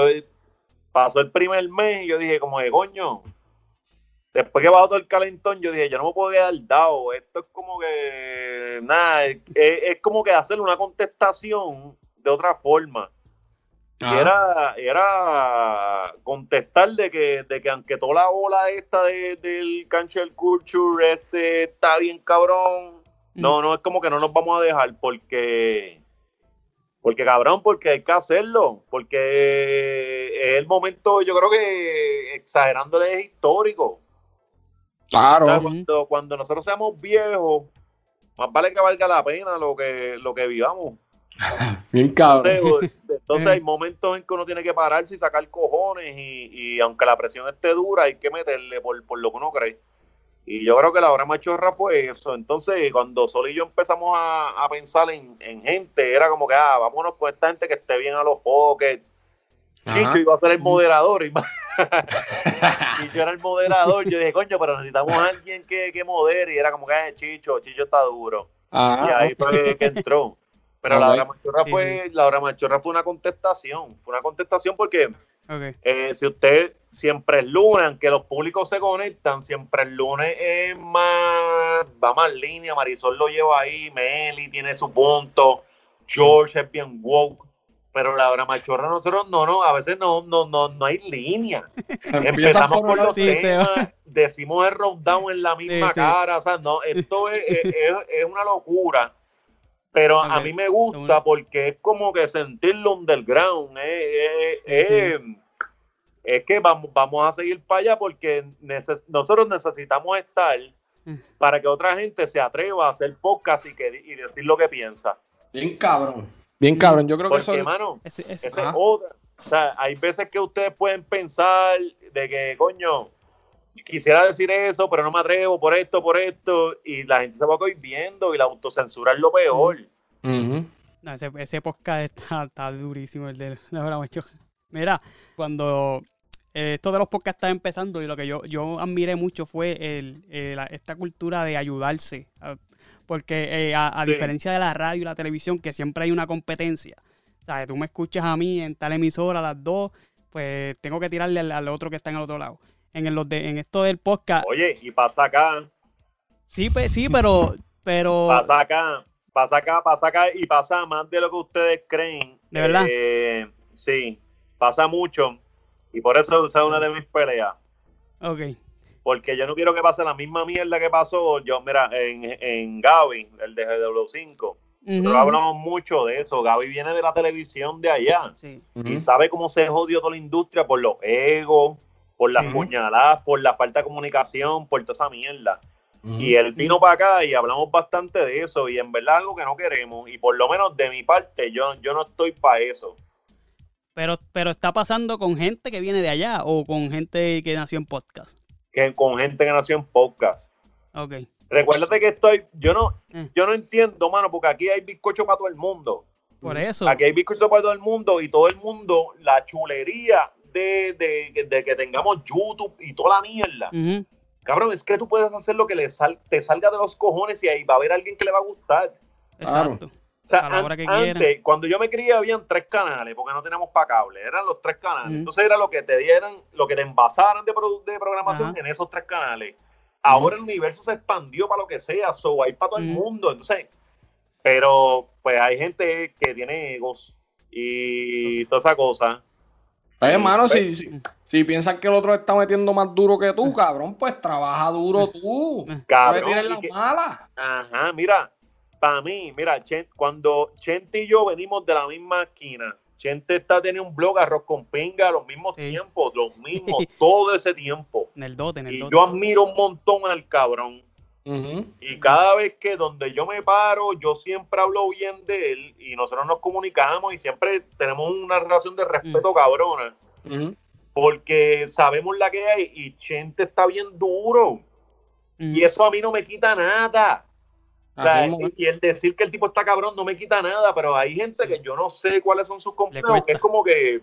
pasó el primer mes y yo dije, como de coño, después que bajó todo el calentón, yo dije, yo no me puedo quedar dado. Esto es como que, nada, es, es como que hacer una contestación de otra forma. Y era, era contestar de que, de que aunque toda la ola esta de- del cancel culture este está bien cabrón, no, no, es como que no nos vamos a dejar porque, porque cabrón, porque hay que hacerlo, porque es el momento, yo creo que exagerándole es histórico. O sea, Claro. cuando, cuando nosotros seamos viejos, más vale que valga la pena lo que, lo que vivamos. Bien cabrón. Entonces, entonces hay momentos en que uno tiene que pararse y sacar cojones y, y aunque la presión esté dura hay que meterle por, por lo que uno cree. Y yo creo que la hora machorra fue eso. Entonces cuando Sol y yo empezamos a, a pensar en, en gente, era como que, ah, vámonos con esta gente que esté bien a los pockets. Chicho iba a ser el moderador y, y yo era el moderador. Yo dije, coño, pero necesitamos a alguien que, que modere. Y era como que, ah, Chicho, Chicho está duro. Y Ajá. ahí fue que entró. Pero la hora machorra Sí, fue, la hora machorra fue una contestación. Fue una contestación porque eh, si usted siempre el lunes, aunque los públicos se conectan, siempre el lunes es más, va más línea, Marisol lo lleva ahí, Meli tiene su punto, George es bien woke. Pero la hora machorra nosotros no, no, a veces no, no, no, no hay línea. Empezamos por los Sí, se temas, decimos el rundown en la misma Sí, sí. cara, o sea, no, esto es, es- es- es una locura. Pero a mí me gusta porque es como que sentirlo underground, es, es- Sí, es- es que vamos, vamos a seguir para allá porque neces- nosotros necesitamos estar Mm. para que otra gente se atreva a hacer podcast y, que, y decir lo que piensa. Bien cabrón. Bien cabrón. Yo creo que Porque, eso. mano, es otra. O sea, hay veces que ustedes pueden pensar de que, coño, quisiera decir eso, pero no me atrevo por esto, por esto, y la gente se va viendo y la autocensura es lo peor. Ujú. No, ese, ese podcast está, está durísimo, el de la hora. Mira, cuando eh, esto de los podcasts estaba empezando y lo que yo, yo admiré mucho fue el, eh, la- esta cultura de ayudarse. a- Porque eh, a, a Sí. diferencia de la radio y la televisión, que siempre hay una competencia. ¿Sabes? Tú me escuchas a mí en tal emisora a las dos, pues tengo que tirarle al, al otro que está en el otro lado. En, el- los de, en esto del podcast, Oye, y pasa acá, sí, pues, sí, pero... pero pasa acá, pasa acá, pasa acá, y pasa más de lo que ustedes creen. ¿De verdad? Eh, sí, pasa mucho, y por eso es una de mis peleas. ok. Porque yo no quiero que pase la misma mierda que pasó, yo, mira, en, en Gaby, el de GW5. Nosotros Ujú. hablamos mucho de eso. Gaby viene de la televisión de allá Sí. Y sabe cómo se jodió toda la industria por los egos, por las puñaladas, por la falta de comunicación, por toda esa mierda. Y él vino para acá y hablamos bastante de eso y en verdad algo que no queremos y por lo menos de mi parte yo, yo no estoy para eso. Pero, pero está pasando con gente que viene de allá o con gente que nació en podcast. Que con gente que nació en podcast. Ok. Recuérdate que estoy, yo no, Eh. yo no entiendo, mano, porque aquí hay bizcocho para todo el mundo. Por eso. Aquí hay bizcocho para todo el mundo y todo el mundo, la chulería de, de- de que tengamos YouTube y toda la mierda. Cabrón, es que tú puedes hacer lo que le sal- te salga de los cojones y ahí va a haber alguien que le va a gustar. Exacto. O sea, A la hora an- que antes, quieran. cuando yo me crié, habían tres canales, porque no teníamos para cable, eran los tres canales. Entonces era lo que te dieran, lo que te envasaran de, produ- de programación en esos tres canales. Ahora el universo se expandió para lo que sea, so hay para todo el mundo. Entonces, pero pues hay gente que tiene egos y toda esa cosa. Pues, hermano, Pues- si, si, si piensas que el otro está metiendo más duro que tú, cabrón, pues trabaja duro tú. No me Cabrón. tires y la que- mala. Ajá, mira, para mí, mira, cuando Chente y yo venimos de la misma esquina, Chente está teniendo un blog arroz con pinga, los mismos Sí. tiempos, los mismos, todo ese tiempo. En el dote, en el Y dote. yo admiro un montón al cabrón. Y cada vez que donde yo me paro, yo siempre hablo bien de él y nosotros nos comunicamos y siempre tenemos una relación de respeto cabrona. Ujú. Porque sabemos la que hay y Chente está bien duro. Ujú. Y eso a mí no me quita nada. O sea, Así mismo. y el decir que el tipo está cabrón no me quita nada, pero hay gente que yo no sé cuáles son sus complejos, que es como que...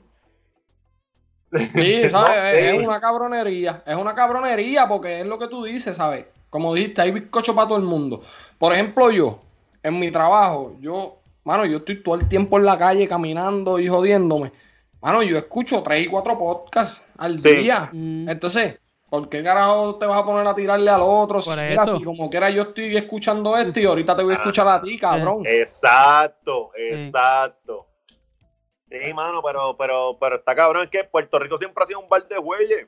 Sí, No ¿sabes? sé. Es una cabronería. Es una cabronería porque es lo que tú dices, ¿sabes? Como dijiste, hay bizcocho para todo el mundo. Por ejemplo, yo, en mi trabajo, yo, mano, yo estoy todo el tiempo en la calle caminando y jodiéndome. Mano, yo escucho tres y cuatro podcasts al Sí. día. Mm. Entonces, ¿Por qué carajo te vas a poner a tirarle al otro? Si, mira, como quiera yo estoy escuchando esto y ahorita te voy a escuchar a ti, cabrón. Exacto, exacto. Sí, mano, pero, pero, pero está cabrón. Es que Puerto Rico siempre ha sido un bar de güeyes.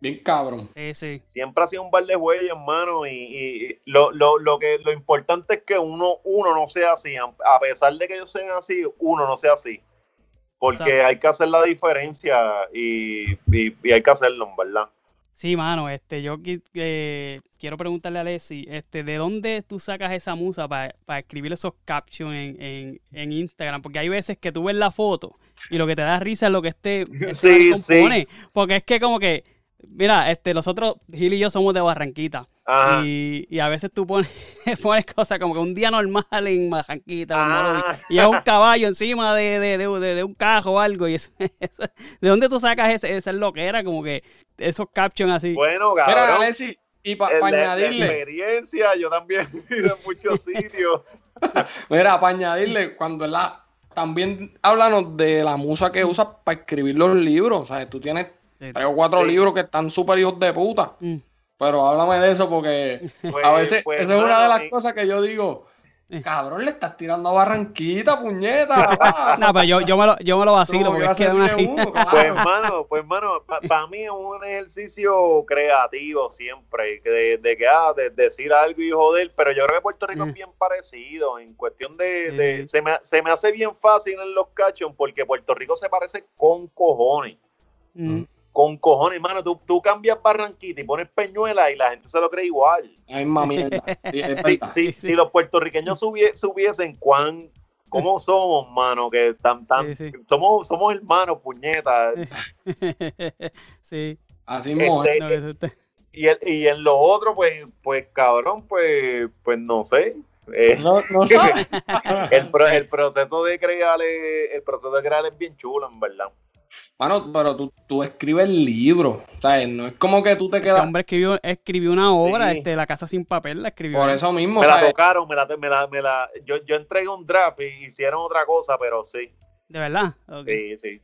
Bien cabrón. Sí, sí. Siempre ha sido un bar de güeyes, hermano. Y, y lo, lo, lo, que, lo importante es que uno, uno no sea así. A pesar de que ellos sean así, uno no sea así. Porque Exacto. hay que hacer la diferencia y, y, y hay que hacerlo, en verdad. Sí, mano, este, yo eh, quiero preguntarle a Alessi, este, ¿de dónde tú sacas esa musa para escribir esos captions en, en, en Instagram? Porque hay veces que tú ves la foto y lo que te da risa es lo que este, este Sí, sí. pone. Porque es que como que, mira, este, nosotros, Gil y yo somos de Barranquita. Ajá. Y, y a veces tú pones, pones cosas como que un día normal en Barranquita, Ah. Y es un caballo encima de, de, de, de- de un cajo o algo. Y eso, eso- ¿De dónde tú sacas ese, esa loquera? Como que esos captions así. Bueno, Mira, cabrón. Alexi, y para de añadirle, experiencia, yo también he en muchos sitios. mira, para añadirle, cuando la también háblanos de la musa que usas para escribir los libros. O sea, tú tienes. Tres o cuatro Sí. libros que están súper hijos de puta. Mm. Pero háblame de eso porque Pues- a veces pues, esa es una de las cosas que yo digo. Eh. Cabrón, le estás tirando a Barranquita, puñeta. No, pero yo, yo, me lo, yo me lo vacilo porque que es que da va a una uno, claro. Pues hermano, pues hermano, para mí es un ejercicio creativo siempre, de, de que ah, de, decir algo y joder, pero yo creo que Puerto Rico Mm. es bien parecido en cuestión de- se, me, se me hace bien fácil en los cachos porque Puerto Rico se parece con cojones, Mm. Con cojones, hermano, tú, tú cambias Barranquita y pones Peñuela y la gente se lo cree igual. Misma mierda. Sí, Sí, sí. si los puertorriqueños subie- subiesen cuán cómo somos, mano, que tan, tan, Sí, sí. somos, somos hermanos, puñetas. sí. Así mismo es. Este, No, Y, el- y en lo otro, pues, pues cabrón, pues, pues no sé. Eh, No, no sabes. el, pro- el proceso de crear es, el proceso de crear es bien chulo, en verdad. Mano, pero tú, tú escribes libros. O sea, no es como que tú te Este quedas. hombre escribió, escribió una obra, Sí. este, La Casa Sin Papel, la escribió. Por eso mismo. Me o la sea, tocaron, me la, me la, me la, yo, yo entregué un draft y hicieron otra cosa, pero sí, ¿De verdad? Sí, sí.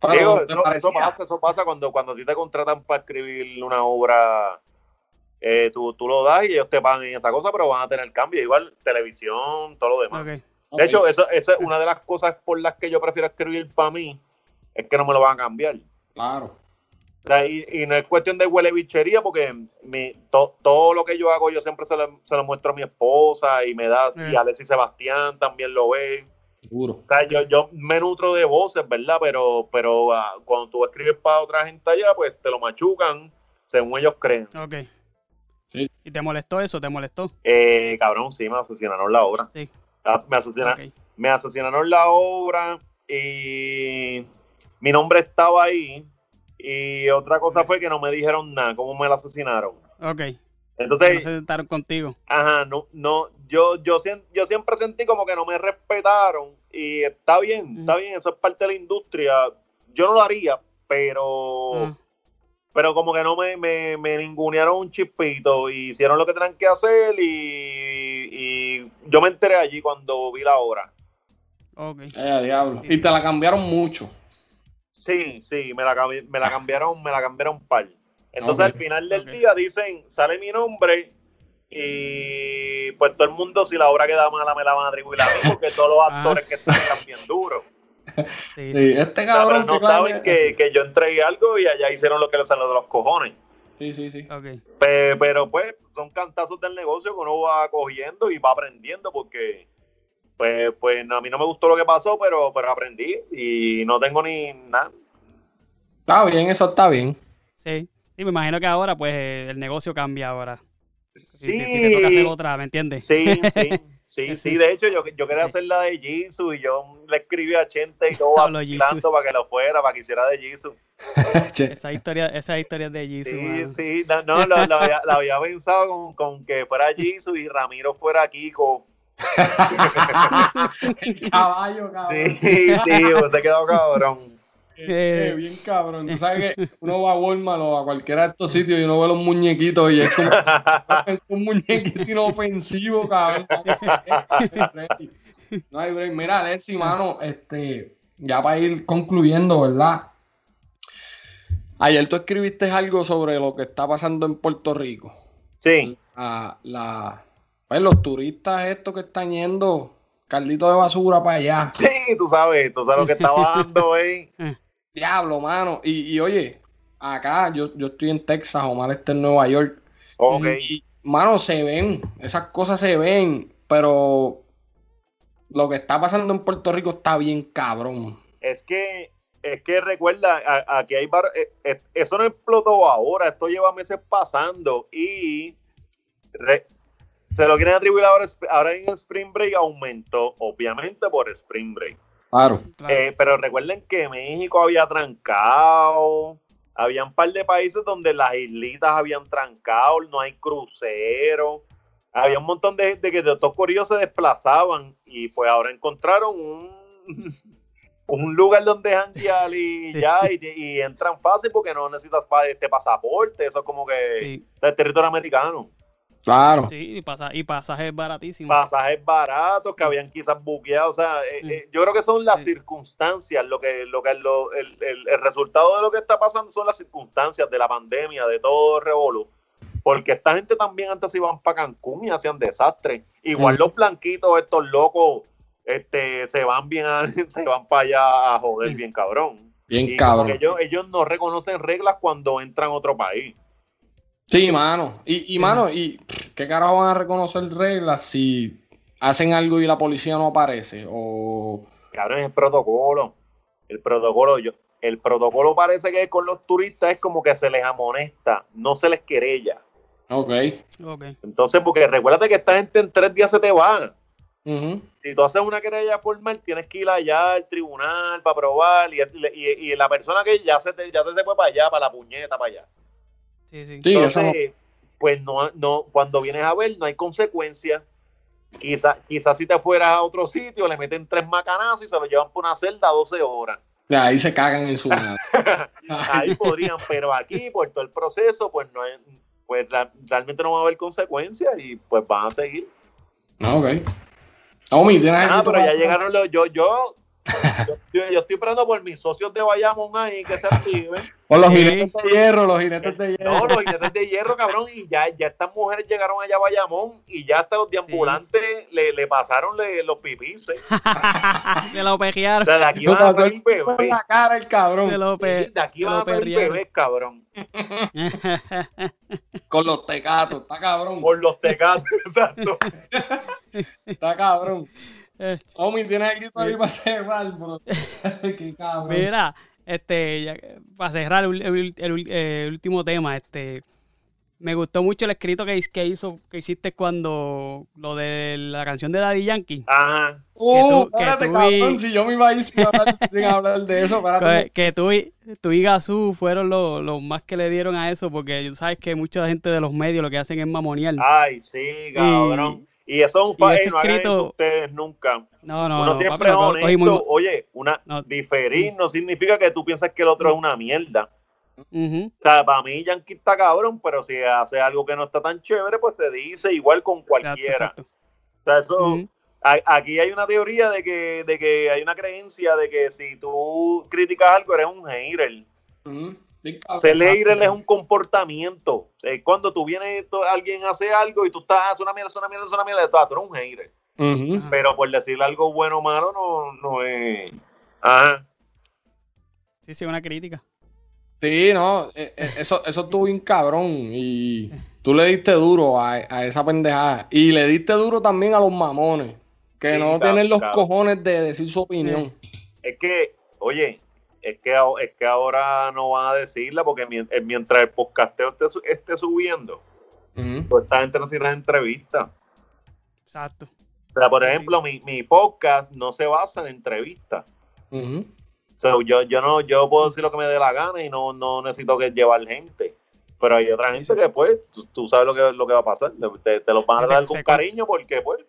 pero Digo, te eso, eso pasa, eso pasa cuando, cuando a ti te contratan para escribir una obra, eh, tú, tú lo das y ellos te pagan en esa cosa, pero van a tener cambio, igual televisión, todo lo demás. De hecho, eso, esa es una de las cosas por las que yo prefiero escribir para mí, es que no me lo van a cambiar. Claro. Y, y no es cuestión de huele bichería, porque mi, to- todo lo que yo hago, yo siempre se lo, se lo muestro a mi esposa y me da, y Eh. Alexis Sebastián también lo ve. Seguro. O sea, yo, yo me nutro de voces, ¿verdad? Pero, pero ah, cuando tú escribes para otra gente allá, pues te lo machucan según ellos creen. Ok. Sí. ¿Y te molestó eso? ¿Te molestó? Eh, cabrón, sí, me asesinaron la obra. Sí. Ah, Me, asesina- Ok. me asesinaron la obra y mi nombre estaba ahí. Y otra cosa fue que no me dijeron nada, cómo me la asesinaron. Ok. Entonces, No se sentaron contigo. Ajá, no, no, yo, yo, sien- yo siempre sentí como que no me respetaron y está bien, está bien, eso es parte de la industria. Yo no lo haría, pero, Ah, pero como que no me, me, me ningunearon un chispito y hicieron lo que tenían que hacer y, y yo me enteré allí cuando vi la obra. ok. Eh, diablo. Y te la cambiaron mucho. Sí, sí, me la, cambi- me la cambiaron, me la cambiaron par. Entonces al final del día dicen, sale mi nombre y pues todo el mundo si la obra queda mala me la van a atribuir a mí porque todos los Ah. actores que están están bien duros. Sí, Sí, sí. este cabrón. pero no saben que, que yo entregué algo y allá hicieron lo que les salió de los cojones. Sí, sí, sí. Ok. Pe- Pero pues son cantazos del negocio que uno va cogiendo y va aprendiendo porque pues, pues a mí no me gustó lo que pasó, pero, pero aprendí y no tengo ni nada. Está bien, eso está bien. Sí. Sí, me imagino que ahora, pues, eh, el negocio cambia ahora. Si Sí, te, si te toca hacer otra, ¿me entiendes? Sí, sí, sí, sí. De hecho, yo, yo quería Sí. hacer la de Jisoo y yo le escribí a Chente y todo Jisoo. para que lo fuera, para que hiciera de Jisoo. Esa historia, esa historia de Jisoo, Sí, sí, no, no, lo había, había pensado con, con que fuera Jisoo y Ramiro fuera Kiko. caballo, cabrón. Sí, sí, pues se quedó cabrón. Eh, eh, bien cabrón. Tú sabes que uno va a Walmart o a cualquiera de estos sitios y uno ve los muñequitos y es como es un muñequito inofensivo, cabrón. No hay break. Mira, Alexi, mano, este, ya para ir concluyendo, ¿verdad? Ayer tú escribiste algo sobre lo que está pasando en Puerto Rico. Sí. La, la, pues los turistas estos que están yendo, caldito de basura para allá. Sí, tú sabes, tú sabes lo que está bajando, ahí. Diablo, mano. Y, y oye, acá yo, yo estoy en Texas, Omar está en Nueva York. Ok. Y, mano, se ven, esas cosas se ven, pero lo que está pasando en Puerto Rico está bien cabrón. Es que, es que recuerda, aquí hay bar- eh, eh, eso no explotó ahora, esto lleva meses pasando y re- se lo quieren atribuir ahora, ahora en el Spring Break aumentó, obviamente por Spring Break. Claro. Claro. Eh, pero recuerden que México había trancado, había un par de países donde las islitas habían trancado, no hay crucero, había un montón de gente que de estos curiosos se desplazaban y pues ahora encontraron un, un lugar donde janguear y Sí. ya, y, y entran fácil porque no necesitas pa- este pasaporte, eso es como que Sí, del territorio americano. Claro. sí, y, pasa, y pasajes baratísimos. pasajes baratos que habían quizás buqueado. O sea, eh, Mm. eh, yo creo que son las Sí. circunstancias, lo que, lo que lo- el, el- el resultado de lo que está pasando son las circunstancias de la pandemia, de todo el revolú. Porque esta gente también antes iban para Cancún y hacían desastres. Igual Mm. los blanquitos, estos locos, este, se van bien a- se van para allá a joder Mm. bien cabrón. Bien Y cabrón. ellos, ellos no reconocen reglas cuando entran a otro país. Sí, mano. Y, y mano, y pff, ¿qué carajo van a reconocer reglas si hacen algo y la policía no aparece? O Cabrón, es el protocolo. El protocolo, yo, el protocolo parece que con los turistas es como que se les amonesta, no se les querella. ok. Ok. Entonces, porque recuérdate que esta gente en tres días se te va. Ujú. Si tú haces una querella formal, tienes que ir allá al tribunal para probar y, y- y la persona que ya se te, ya se fue para allá, para la puñeta, para allá. Sí, sí. Sí, eso Entonces, pues no, no, cuando vienes a ver, no hay consecuencias. Quizás quizá si te fueras a otro sitio, le meten tres macanazos y se lo llevan por una celda 12 horas. Ya, ahí se cagan en su ahí podrían, pero aquí por todo el proceso, pues no es, pues la- realmente no va a haber consecuencias y pues van a seguir. Ah, ok. Tommy, ¿tienes Ah, pero ya llegaron los, yo, yo, yo, yo- yo estoy esperando por mis socios de Bayamón ahí que se activen. Por los Sí. jinetes de hierro, los jinetes de hierro. No, los jinetes de hierro, cabrón, y ya, ya estas mujeres llegaron allá a Bayamón y ya hasta los deambulantes le, le pasaron le- los pipices. Se lo O pejearon. sea, de aquí van a salir Con bebés. la cara el cabrón. Se lo pe- De aquí van lo a salir bebés, cabrón. Con los tecatos. Está cabrón. Por los tecatos, exacto. Está cabrón. Eh, Tommy, ¿tienes algo ahí para cerrar, bro? Qué cabrón. Mira, este, ya- para cerrar el, el- el- el último tema, este, me gustó mucho el escrito que, que hizo, que hiciste cuando lo de la canción de Daddy Yankee. Ajá. Uh, que tú- que espérate, tú cabrón. y- Si yo me iba a ir sin hablar, sin hablar de eso, Que, espérate. que tú y, tú y Gazú fueron los, los más que le dieron a eso, porque tú sabes que mucha gente de los medios lo que hacen es mamonear. Ay, sí, cabrón. Y, eso es un y país, no hagan escrito- eso ustedes nunca. No, no, Uno no, siempre papi, honesto. Oye, una No. diferir no significa que tú piensas que el otro es una mierda. O sea, para mí Yankee está cabrón, pero si hace algo que no está tan chévere, pues se dice igual con cualquiera. exacto. O sea, eso, a- aquí hay una teoría de que, de que hay una creencia de que si tú criticas algo eres un hater. Exacto. hater es un comportamiento. Eh, cuando tú vienes, tú- alguien hace algo y tú estás, hace una mierda, hace una mierda, hace una mierda, tú, ah, tú eres un hater. Ujú. Ajá. Pero por decirle algo bueno o malo no, no es... Ajá. Sí, sí, una crítica. Sí, no, eh, eh, eso, eso estuvo bien cabrón. Y tú le diste duro a, a esa pendejada. Y le diste duro también a los mamones, que Sí, no claro, tienen los claro. cojones de decir su opinión. Es que, oye, es que, es que ahora no van a decirla porque eh, mientras el podcasteo esté, su- esté subiendo, Ujú. pues esta gente no tiene entrevistas. Exacto. O sea, por Sí. ejemplo, mi, mi podcast no se basa en entrevistas. Ujú. O sea, yo, yo no, yo puedo decir lo que me dé la gana y no, no necesito que llevar gente. Pero hay otra gente sí. que, pues, tú, tú sabes lo que, lo que va a pasar. Te, te los van a dar con cariño porque, pues,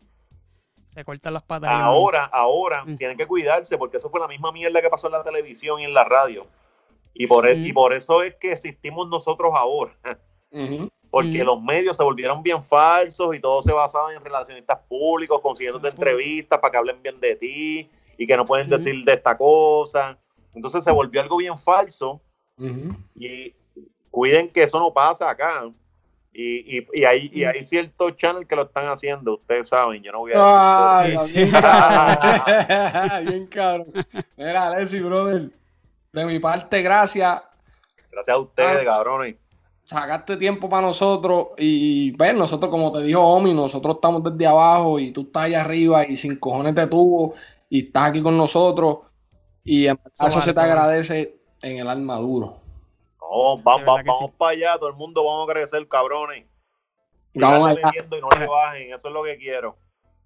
Se cortan las patas. ahora, ahora Mm. tienen que cuidarse porque eso fue la misma mierda que pasó en la televisión y en la radio. Y por, e- Mm. y por eso es que existimos nosotros ahora. Porque Mm. los medios se volvieron bien falsos y todo se basaba en relacionistas públicos, consiguiéndote Exacto. entrevistas para que hablen bien de ti y que no pueden decir de esta cosa. Entonces se volvió algo bien falso. Y cuiden que eso no pasa acá. Y, y, y, hay, y hay ciertos channels que lo están haciendo, ustedes saben, yo no voy a decir. Ay, Sí, bien, sí. cabrón. bien cabrón. Mira, Alexi, brother. De mi parte, gracias. Gracias a ustedes, Ah. cabrones. Sacaste tiempo para nosotros. Y ves, nosotros, como te dijo Omi, nosotros estamos desde abajo y tú estás allá arriba y sin cojones de tubo y estás aquí con nosotros. Y en verdad Eso eso vale, se te vale. agradece en el alma duro. Vamos, vamos, vamos para allá, todo el mundo vamos a crecer, cabrones. Vamos allá. y no le bajen, eso es lo que quiero.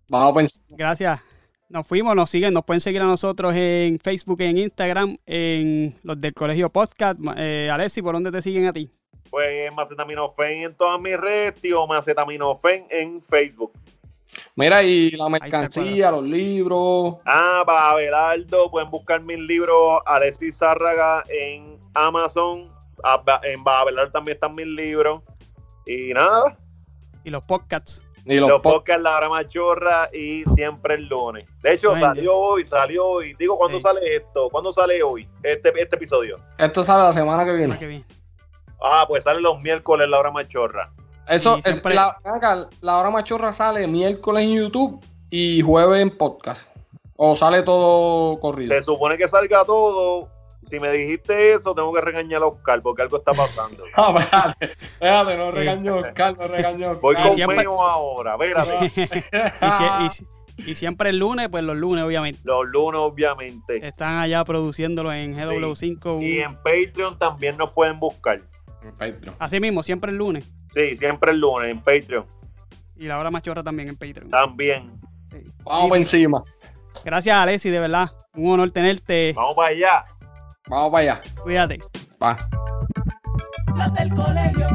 Vamos a pensar. Gracias. Nos fuimos, nos siguen, nos pueden seguir a nosotros en Facebook, en Instagram, en los del Colegio Podcast. Eh, Alexi, ¿por dónde te siguen a ti? Pues Macetaminofen en todas mis redes, tío Macetaminofen en Facebook. Mira, y la mercancía, los libros. Ah, para Abelardo, pueden buscar mis libros Alexis Zárraga en Amazon. En Abelardo también están mis libros. Y nada, Y los podcasts. Y los los podcasts. podcasts La Hora Machorra y siempre el lunes. De hecho, Ay, salió hoy, salió hoy. Digo, ¿cuándo Sí. sale esto? ¿Cuándo sale hoy este, este episodio? Esto sale la semana que viene. Ah, pues sale los miércoles La Hora Machorra. Eso, es, la, la hora machorra sale miércoles en YouTube y jueves en podcast. O sale todo corrido. Se supone que salga todo. Si me dijiste eso, tengo que regañar a Oscar porque algo está pasando. Ah, espérate, espérate, no regaño a Oscar, no regaño a Oscar. Voy con siempre- ahora, espérate. y, si- y si- y siempre el lunes, pues los lunes, obviamente. Los lunes, obviamente. Están allá produciéndolo en GW5. un- Y en Patreon también nos pueden buscar. Perfecto. Así mismo, siempre el lunes. Sí, siempre el lunes en Patreon. Y la hora machorra también en Patreon. También. Sí. Vamos Y por encima. Gracias, Alexi, de verdad. Un honor tenerte. Vamos para allá. Vamos para allá. Cuídate. Va. Las del colegio.